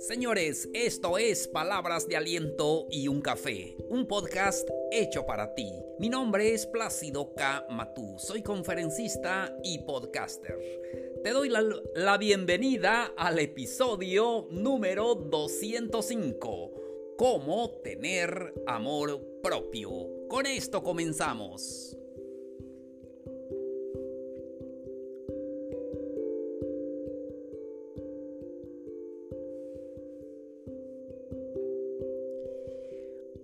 Señores, esto es Palabras de Aliento y un Café, un podcast hecho para ti. Mi nombre es Plácido K. Matú, soy conferencista y podcaster. Te doy la, la bienvenida al episodio número 205, Cómo tener amor propio. Con esto comenzamos.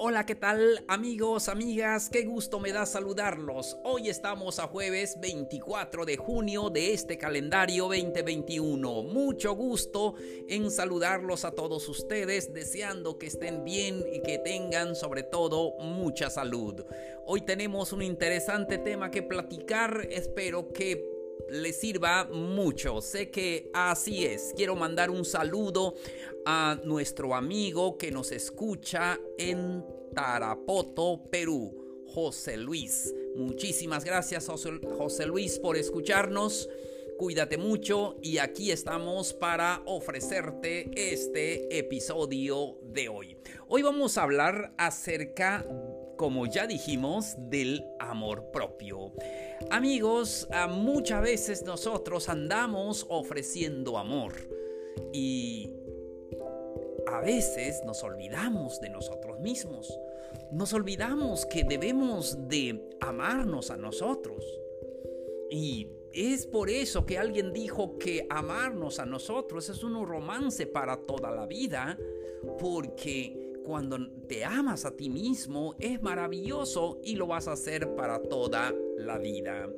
Hola, ¿qué tal amigos, amigas? Qué gusto me da saludarlos. Hoy estamos a jueves 24 de junio de este calendario 2021. Mucho gusto en saludarlos a todos ustedes, deseando que estén bien y que tengan sobre todo mucha salud. Hoy tenemos un interesante tema que platicar, espero que le sirva mucho. Sé que así es. Quiero mandar un saludo a nuestro amigo que nos escucha en Tarapoto, Perú, José Luis. Muchísimas gracias José Luis por escucharnos. Cuídate mucho y aquí estamos para ofrecerte este episodio de hoy. Hoy vamos a hablar acerca como ya dijimos, del amor propio. Amigos, muchas veces nosotros andamos ofreciendo amor y a veces nos olvidamos de nosotros mismos. Nos olvidamos que debemos de amarnos a nosotros. Y es por eso que alguien dijo que amarnos a nosotros es un romance para toda la vida, porque cuando te amas a ti mismo es maravilloso y lo vas a hacer para toda la vida.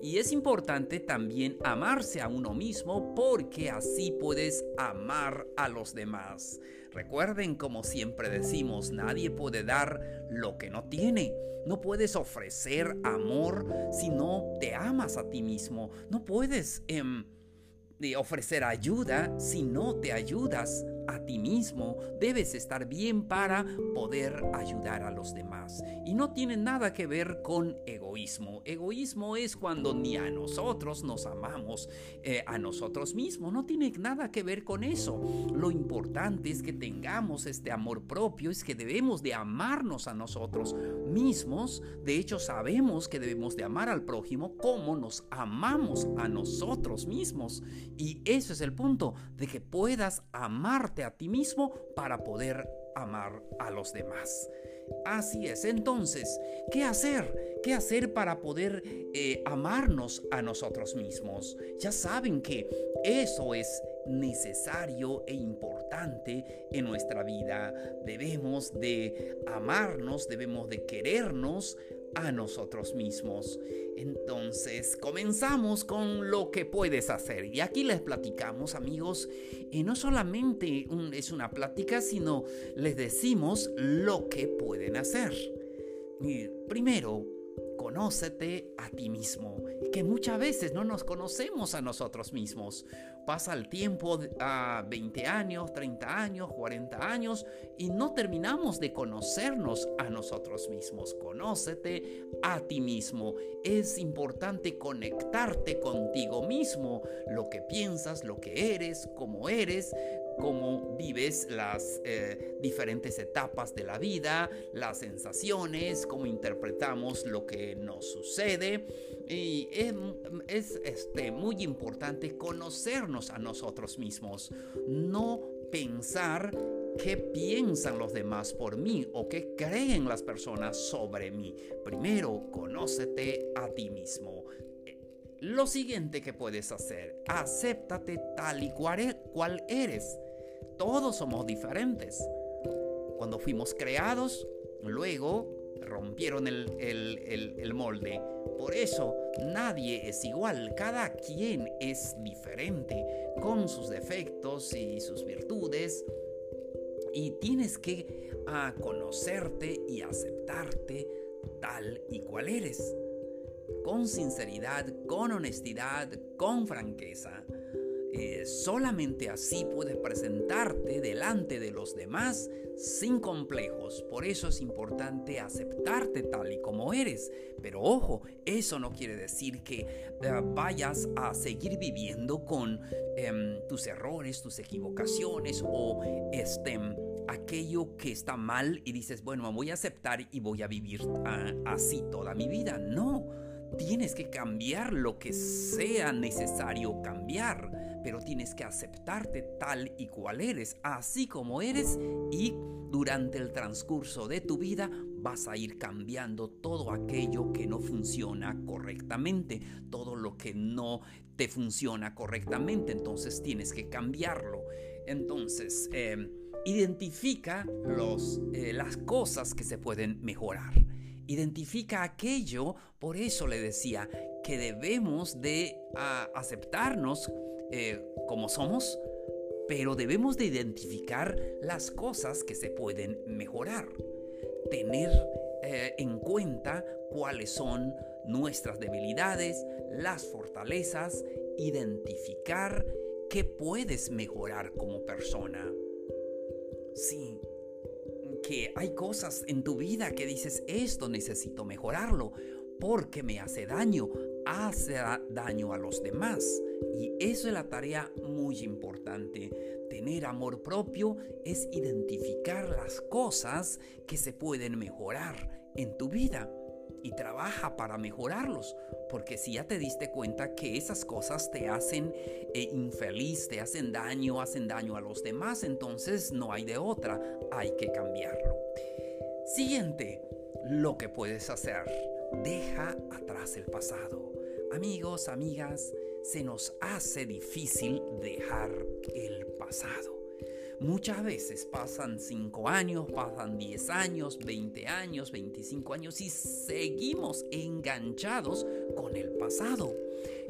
Y es importante también amarse a uno mismo porque así puedes amar a los demás. Recuerden, como siempre decimos, nadie puede dar lo que no tiene. No puedes ofrecer amor si no te amas a ti mismo. No puedes... Em, ofrecer ayuda si no te ayudas a ti mismo. Debes estar bien para poder ayudar a los demás. Y no tiene nada que ver con egoísmo. Egoísmo es cuando ni a nosotros nos amamos eh, a nosotros mismos. No tiene nada que ver con eso. Lo importante es que tengamos este amor propio, es que debemos de amarnos a nosotros mismos. De hecho, sabemos que debemos de amar al prójimo como nos amamos a nosotros mismos. Y eso es el punto, de que puedas amarte a ti mismo para poder amar a los demás. Así es, entonces, ¿qué hacer? ¿Qué hacer para poder eh, amarnos a nosotros mismos? Ya saben que eso es necesario e importante en nuestra vida. Debemos de amarnos, debemos de querernos a nosotros mismos. Entonces, comenzamos con lo que puedes hacer. Y aquí les platicamos, amigos, y no solamente es una plática, sino les decimos lo que pueden hacer. Primero, conócete a ti mismo, que muchas veces no nos conocemos a nosotros mismos. Pasa el tiempo a 20 años, 30 años, 40 años y no terminamos de conocernos a nosotros mismos. Conócete a ti mismo. Es importante conectarte contigo mismo, lo que piensas, lo que eres, cómo eres, cómo vives las eh, diferentes etapas de la vida, las sensaciones, cómo interpretamos lo que nos sucede. Y es, este, muy importante conocernos a nosotros mismos, no pensar qué piensan los demás por mí o qué creen las personas sobre mí. Primero, conócete a ti mismo. Lo siguiente que puedes hacer, acéptate tal y cual eres. Todos somos diferentes. Cuando fuimos creados, luego rompieron el, molde. Por eso nadie es igual, cada quien es diferente, con sus defectos y sus virtudes. Y tienes que ah, conocerte y aceptarte tal y cual eres. Con sinceridad, con honestidad, con franqueza. Eh, solamente así puedes presentarte delante de los demás sin complejos. Por eso es importante aceptarte tal y como eres. Pero ojo, eso no quiere decir que eh, vayas a seguir viviendo con em, tus errores, tus equivocaciones o este, aquello que está mal y dices, bueno, me voy a aceptar y voy a vivir ah, así toda mi vida. No Tienes que cambiar lo que sea necesario cambiar, pero tienes que aceptarte tal y cual eres, así como eres y durante el transcurso de tu vida vas a ir cambiando todo aquello que no funciona correctamente, todo lo que no te funciona correctamente, entonces tienes que cambiarlo. Entonces, em, identifica eh, las cosas que se pueden mejorar identifica aquello, por eso le decía que debemos de aceptarnos eh, como somos, pero debemos de identificar las cosas que se pueden mejorar, tener eh, en cuenta cuáles son nuestras debilidades, las fortalezas, identificar qué puedes mejorar como persona. Sí, que hay cosas en tu vida que dices, esto necesito mejorarlo porque me hace daño, hace daño a los demás. Y eso es la tarea muy importante. Tener amor propio es identificar las cosas que se pueden mejorar en tu vida y trabaja para mejorarlos. Porque si ya te diste cuenta que esas cosas te hacen eh, infeliz, te hacen daño, hacen daño a los demás, entonces no hay de otra, hay que cambiarlo. Siguiente, lo que puedes hacer, deja atrás el pasado. Amigos, amigas, se nos hace difícil dejar el pasado. Muchas veces pasan 5 años, pasan 10 años, 20 años, 25 años y seguimos enganchados con el pasado.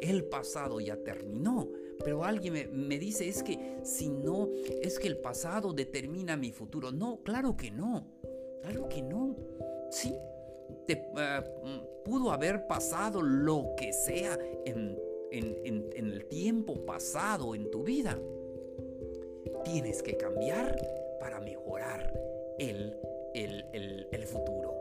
El pasado ya terminó, pero alguien me, dice es que si no, es que el pasado determina mi futuro. No, claro que no, claro que no. Sí, te, eh, pudo haber pasado lo que sea en el tiempo pasado en tu vida tienes que cambiar para mejorar el, el, futuro.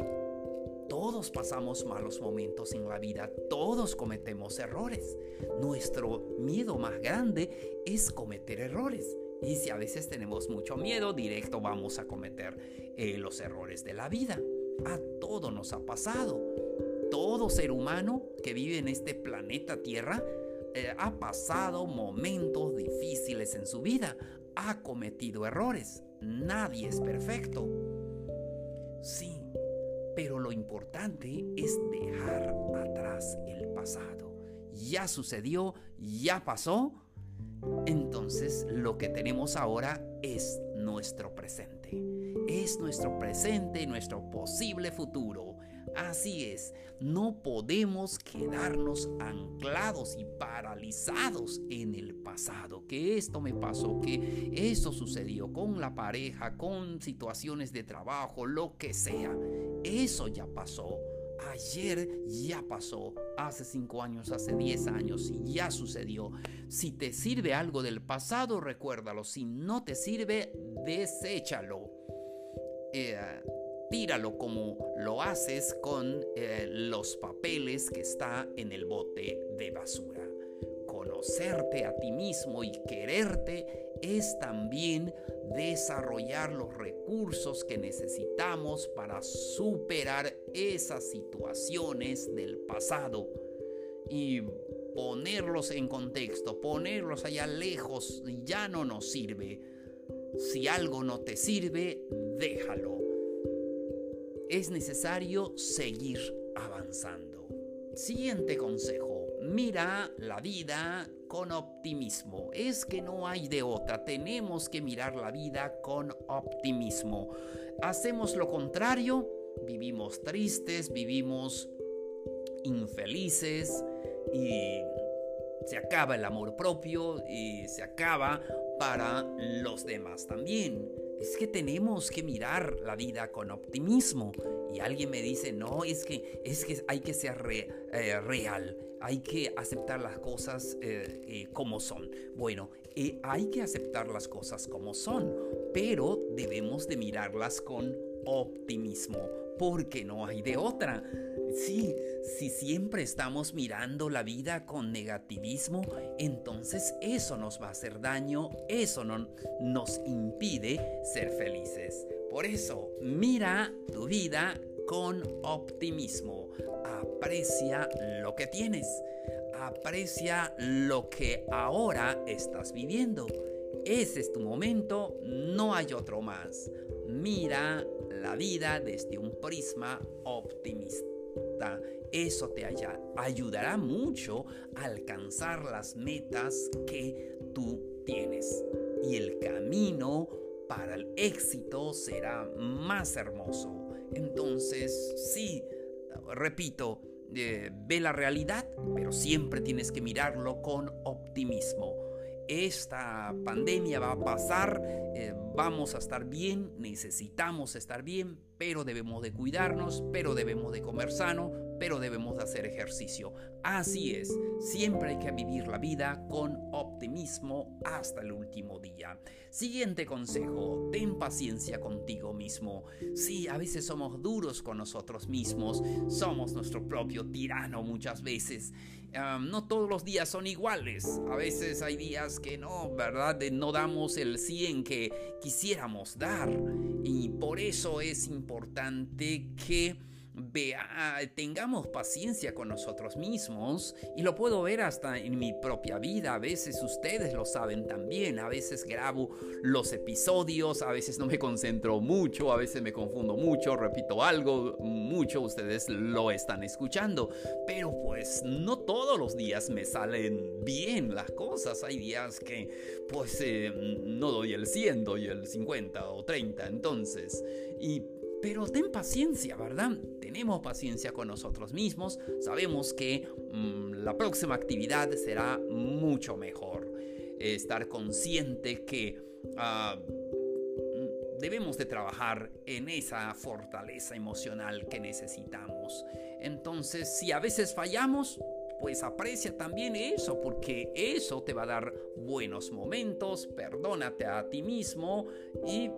Todos pasamos malos momentos en la vida, todos cometemos errores. Nuestro miedo más grande es cometer errores. Y si a veces tenemos mucho miedo, directo vamos a cometer eh, los errores de la vida. A todo nos ha pasado. Todo ser humano que vive en este planeta Tierra eh, ha pasado momentos difíciles en su vida ha cometido errores. Nadie es perfecto. Sí, pero lo importante es dejar atrás el pasado. Ya sucedió, ya pasó. Entonces lo que tenemos ahora es nuestro presente. Es nuestro presente, nuestro posible futuro. Así es, no podemos quedarnos anclados y paralizados en el pasado, que esto me pasó, que esto sucedió con la pareja, con situaciones de trabajo, lo que sea. Eso ya pasó. Ayer ya pasó, hace cinco años, hace diez años, y ya sucedió. Si te sirve algo del pasado, recuérdalo. Si no te sirve, deséchalo. Eh, tíralo como lo haces con eh, los papeles que está en el bote de basura. Conocerte a ti mismo y quererte es también desarrollar los recursos que necesitamos para superar esas situaciones del pasado y ponerlos en contexto, ponerlos allá lejos ya no nos sirve. Si algo no te sirve, déjalo es necesario seguir avanzando. Siguiente consejo, mira la vida con optimismo. Es que no hay de otra, tenemos que mirar la vida con optimismo. Hacemos lo contrario, vivimos tristes, vivimos infelices y se acaba el amor propio y se acaba para los demás también es que tenemos que mirar la vida con optimismo y alguien me dice, no, es que, es que hay que ser eh, real, hay que aceptar las cosas eh, eh, como son. Bueno, hay que aceptar las cosas como son, pero debemos de mirarlas con optimismo, porque no hay de otra. Sí, si siempre estamos mirando la vida con negativismo, entonces eso nos va a hacer daño, eso no, nos impide ser felices. Por eso, mira tu vida con optimismo. Aprecia lo que tienes. Aprecia lo que ahora estás viviendo. Ese es tu momento, no hay otro más. Mira la vida desde un prisma optimista. Eso te ayudará mucho a alcanzar las metas que tú tienes. Y el camino para el éxito será más hermoso. Entonces, sí, repito, eh, ve la realidad, pero siempre tienes que mirarlo con optimismo. Esta pandemia va a pasar, eh, vamos a estar bien, necesitamos estar bien, pero debemos de cuidarnos, pero debemos de comer sano, pero debemos de hacer ejercicio. Así es, siempre hay que vivir la vida con optimismo hasta el último día. Siguiente consejo, ten paciencia contigo mismo. Sí, a veces somos duros con nosotros mismos, somos nuestro propio tirano muchas veces. No todos los días son iguales, a veces hay días que no, ¿verdad? No damos el 100 que quisiéramos dar. Y por eso es importante que vea, tengamos paciencia con nosotros mismos y lo puedo ver hasta en mi propia vida. A veces ustedes lo saben también. A veces grabo los episodios, a veces no me concentro mucho, a veces me confundo mucho, repito algo mucho, ustedes lo están escuchando. Pero pues no todos los días me salen bien las cosas. Hay días que pues eh, no doy el 100, doy el 50 o 30. Entonces, y pero ten paciencia, ¿verdad? Tenemos paciencia con nosotros mismos, sabemos que mm, la próxima actividad será mucho mejor. Estar consciente que ah, debemos de trabajar en esa fortaleza emocional que necesitamos. Entonces, si a veces fallamos, pues aprecia también eso, porque eso te va a dar buenos momentos, perdónate a ti mismo y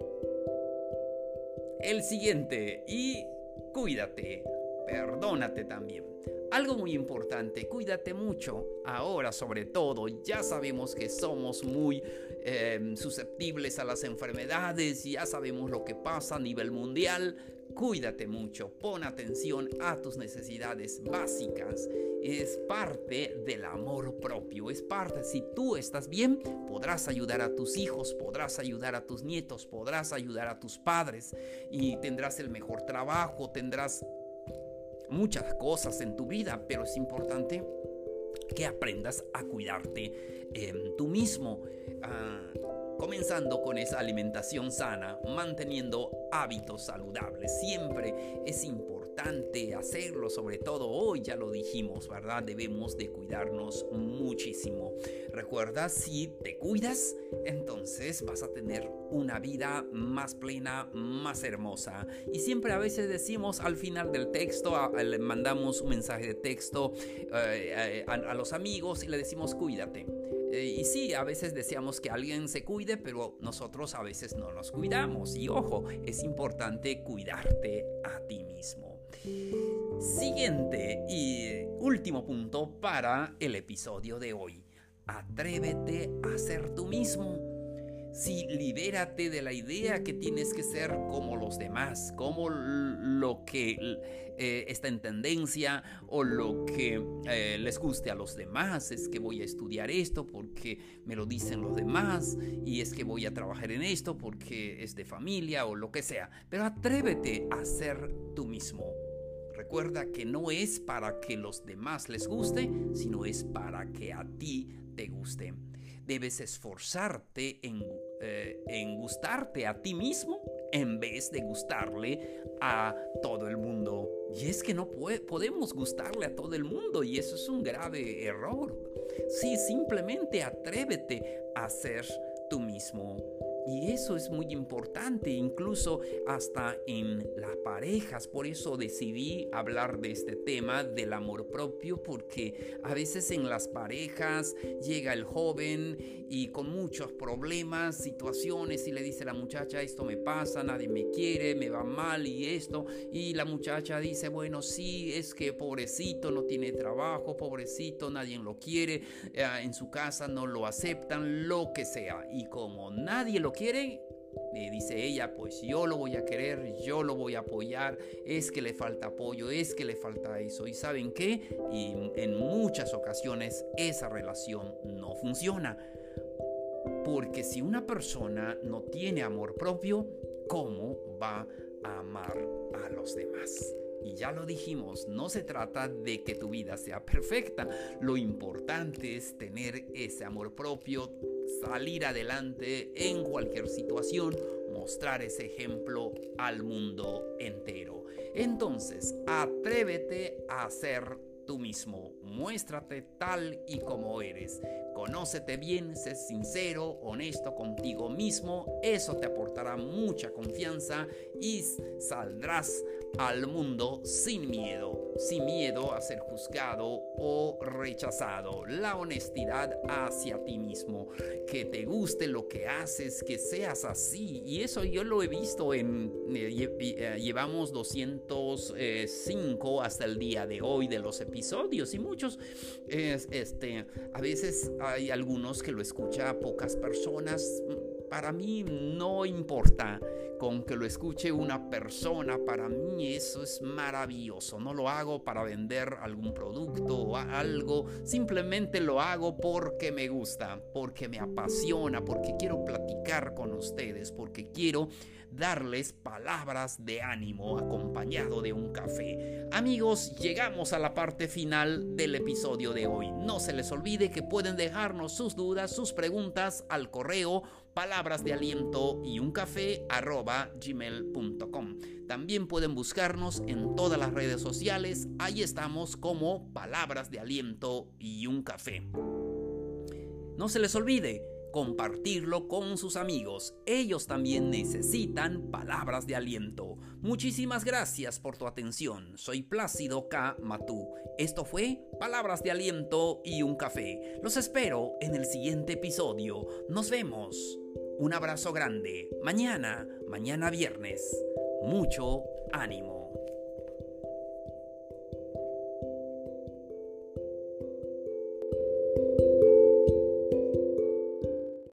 el siguiente y cuídate, perdónate también. Algo muy importante, cuídate mucho. Ahora sobre todo, ya sabemos que somos muy em, susceptibles a las enfermedades, ya sabemos lo que pasa a nivel mundial. Cuídate mucho, pon atención a tus necesidades básicas. Es parte del amor propio, es parte, si tú estás bien, podrás ayudar a tus hijos, podrás ayudar a tus nietos, podrás ayudar a tus padres y tendrás el mejor trabajo, tendrás muchas cosas en tu vida, pero es importante que aprendas a cuidarte eh, tú mismo. Ah, comenzando con esa alimentación sana, manteniendo hábitos saludables. Siempre es importante hacerlo, sobre todo hoy ya lo dijimos, ¿verdad? Debemos de cuidarnos muchísimo. Recuerda, si te cuidas, entonces vas a tener una vida más plena, más hermosa. Y siempre a veces decimos al final del texto, le mandamos un mensaje de texto eh, eh, a los amigos y le decimos cuídate. Eh, y sí, a veces deseamos que alguien se cuide, pero nosotros a veces no nos cuidamos. Y ojo, es importante cuidarte a ti mismo. Siguiente y último punto para el episodio de hoy. Atrévete a ser tú mismo. Sí, libérate de la idea que tienes que ser como los demás, como lo que eh, está en tendencia o lo que eh, les guste a los demás. Es que voy a estudiar esto porque me lo dicen los demás y es que voy a trabajar en esto porque es de familia o lo que sea. Pero atrévete a ser tú mismo. Recuerda que no es para que los demás les guste, sino es para que a ti te guste debes esforzarte eh, en, gustarte a ti mismo en vez de gustarle a todo el mundo. Y es que no podemos gustarle a todo el mundo y eso es un grave error. Sí, simplemente atrévete a ser tú mismo. Y eso es muy importante, incluso hasta en las parejas. Por eso decidí hablar de este tema del amor propio, porque a veces en las parejas llega el joven y con muchos problemas, situaciones, y le dice a la muchacha, esto me pasa, nadie me quiere, me va mal y esto. Y la muchacha dice, bueno, sí, es que pobrecito no tiene trabajo, pobrecito, nadie lo quiere, eh, en su casa no lo aceptan, lo que sea. Y como nadie lo quiere, le dice ella, pues yo lo voy a querer, yo lo voy a apoyar, es que le falta apoyo, es que le falta eso. ¿Y saben qué? Y en muchas ocasiones esa relación no funciona. Porque si una persona no tiene amor propio, ¿cómo va a amar a los demás? Y ya lo dijimos, no se trata de que tu vida sea perfecta. Lo importante es tener ese amor propio, salir adelante en cualquier situación, mostrar ese ejemplo al mundo entero. Entonces, atrévete a ser tú mismo. Muéstrate tal y como eres. Conócete bien, sé sincero, honesto contigo mismo. Eso te aportará mucha confianza y saldrás al mundo sin miedo, sin miedo a ser juzgado o rechazado. La honestidad hacia ti mismo, que te guste lo que haces, que seas así. Y eso yo lo he visto en, eh, eh, llevamos 205 hasta el día de hoy de los episodios y muchos, este, a veces hay algunos que lo escucha pocas personas. Para mí no importa con que lo escuche una persona, para mí eso es maravilloso. No lo hago para vender algún producto o algo, simplemente lo hago porque me gusta, porque me apasiona, porque quiero platicar con ustedes, porque quiero darles palabras de ánimo acompañado de un café. Amigos, llegamos a la parte final del episodio de hoy. No se les olvide que pueden dejarnos sus dudas, sus preguntas al correo palabras de aliento y un café arroba gmail.com. También pueden buscarnos en todas las redes sociales, ahí estamos como palabras de aliento y un café. No se les olvide, compartirlo con sus amigos. Ellos también necesitan palabras de aliento. Muchísimas gracias por tu atención. Soy Plácido K. Matú. Esto fue Palabras de Aliento y un café. Los espero en el siguiente episodio. Nos vemos. Un abrazo grande. Mañana, mañana viernes. Mucho ánimo.